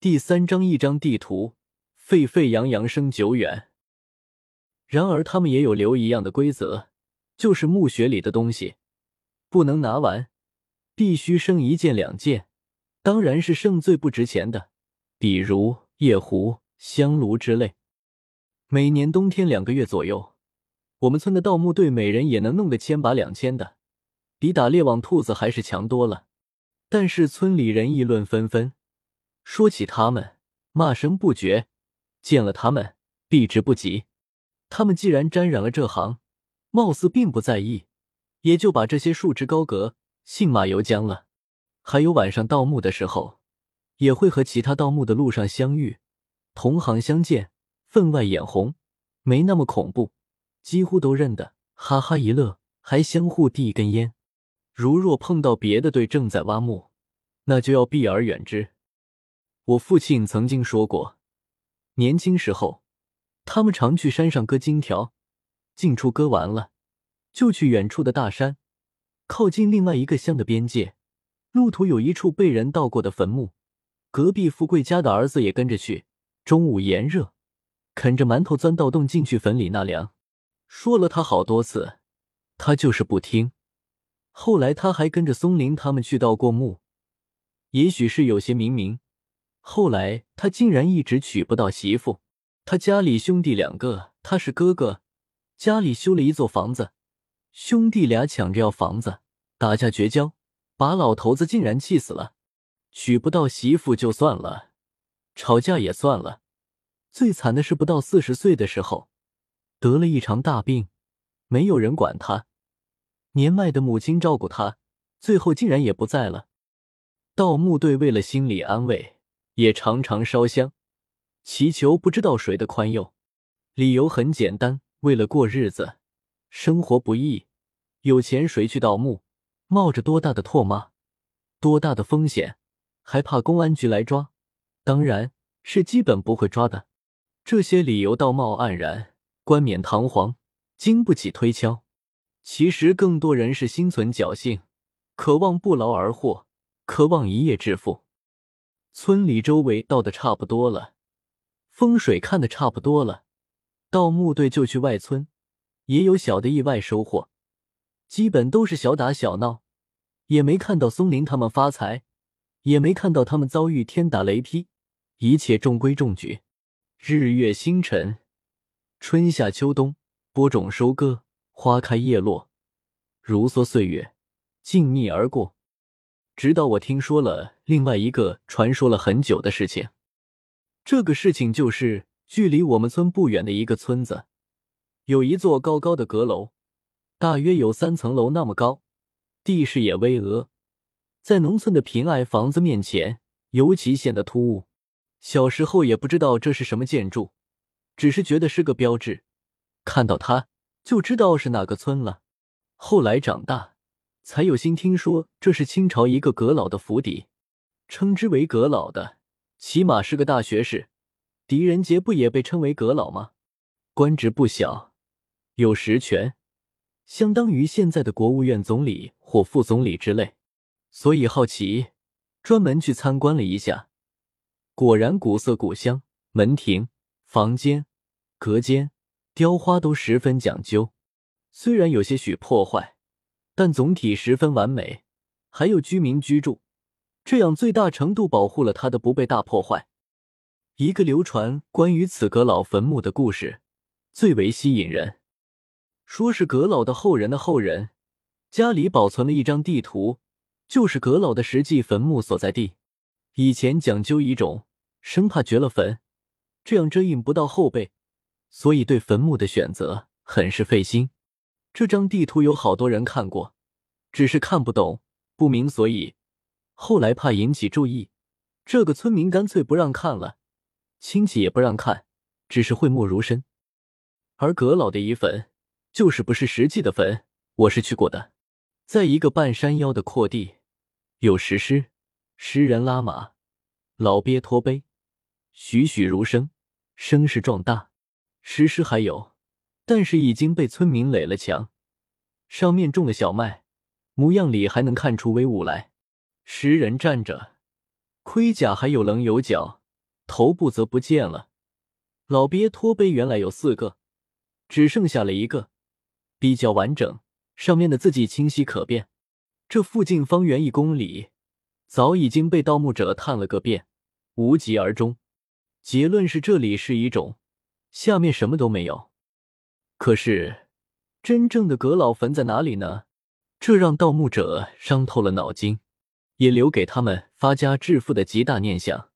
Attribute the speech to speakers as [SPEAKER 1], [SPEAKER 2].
[SPEAKER 1] 第三张一张地图，沸沸扬扬声久远。然而他们也有留一样的规则，就是墓穴里的东西不能拿完，必须剩一件两件，当然是剩最不值钱的，比如夜壶、香炉之类。每年冬天两个月左右，我们村的盗墓队每人也能弄个千把两千的，比打猎网兔子还是强多了。但是村里人议论纷纷，说起他们，骂声不绝，见了他们避之不及。他们既然沾染了这行，貌似并不在意，也就把这些束之高阁，信马由缰了。还有晚上盗墓的时候，也会和其他盗墓的路上相遇，同行相见，分外眼红，没那么恐怖，几乎都认得，哈哈一乐，还相互递一根烟。如若碰到别的队正在挖墓，那就要避而远之。我父亲曾经说过，年轻时候。他们常去山上割金条，近处割完了，就去远处的大山，靠近另外一个乡的边界。路途有一处被人盗过的坟墓，隔壁富贵家的儿子也跟着去。中午炎热，啃着馒头钻盗洞进去坟里纳凉。说了他好多次，他就是不听。后来他还跟着松林他们去盗过墓，也许是有些冥冥。后来他竟然一直娶不到媳妇。他家里兄弟两个，他是哥哥，家里修了一座房子，兄弟俩抢着要房子，打架绝交，把老头子竟然气死了。娶不到媳妇就算了，吵架也算了，最惨的是不到四十岁的时候，得了一场大病，没有人管他，年迈的母亲照顾他，最后竟然也不在了。盗墓队为了心理安慰，也常常烧香。祈求不知道谁的宽宥，理由很简单：为了过日子，生活不易，有钱谁去盗墓？冒着多大的唾骂，多大的风险，还怕公安局来抓？当然是基本不会抓的。这些理由道貌岸然，冠冕堂皇，经不起推敲。其实更多人是心存侥幸，渴望不劳而获，渴望一夜致富。村里周围盗的差不多了。风水看的差不多了，盗墓队就去外村，也有小的意外收获，基本都是小打小闹，也没看到松林他们发财，也没看到他们遭遇天打雷劈，一切中规中矩。日月星辰，春夏秋冬，播种收割，花开叶落，如梭岁月，静谧而过。直到我听说了另外一个传说了很久的事情。这个事情就是，距离我们村不远的一个村子，有一座高高的阁楼，大约有三层楼那么高，地势也巍峨，在农村的平矮房子面前尤其显得突兀。小时候也不知道这是什么建筑，只是觉得是个标志，看到它就知道是哪个村了。后来长大，才有心听说这是清朝一个阁老的府邸，称之为阁老的。起码是个大学士，狄仁杰不也被称为阁老吗？官职不小，有实权，相当于现在的国务院总理或副总理之类。所以好奇，专门去参观了一下。果然古色古香，门庭、房间、隔间、雕花都十分讲究。虽然有些许破坏，但总体十分完美。还有居民居住。这样最大程度保护了他的不被大破坏。一个流传关于此阁老坟墓的故事最为吸引人，说是阁老的后人的后人家里保存了一张地图，就是阁老的实际坟墓所在地。以前讲究一种，生怕掘了坟，这样遮掩不到后辈，所以对坟墓的选择很是费心。这张地图有好多人看过，只是看不懂，不明所以。后来怕引起注意，这个村民干脆不让看了，亲戚也不让看，只是讳莫如深。而阁老的遗坟就是不是实际的坟，我是去过的，在一个半山腰的阔地，有石狮、石人拉马、老鳖拖背，栩栩如生，声势壮大。石狮还有，但是已经被村民垒了墙，上面种了小麦，模样里还能看出威武来。石人站着，盔甲还有棱有角，头部则不见了。老鳖托碑原来有四个，只剩下了一个，比较完整，上面的字迹清晰可辨。这附近方圆一公里早已经被盗墓者探了个遍，无疾而终。结论是这里是一种，下面什么都没有。可是真正的阁老坟在哪里呢？这让盗墓者伤透了脑筋，也留给他们发家致富的极大念想。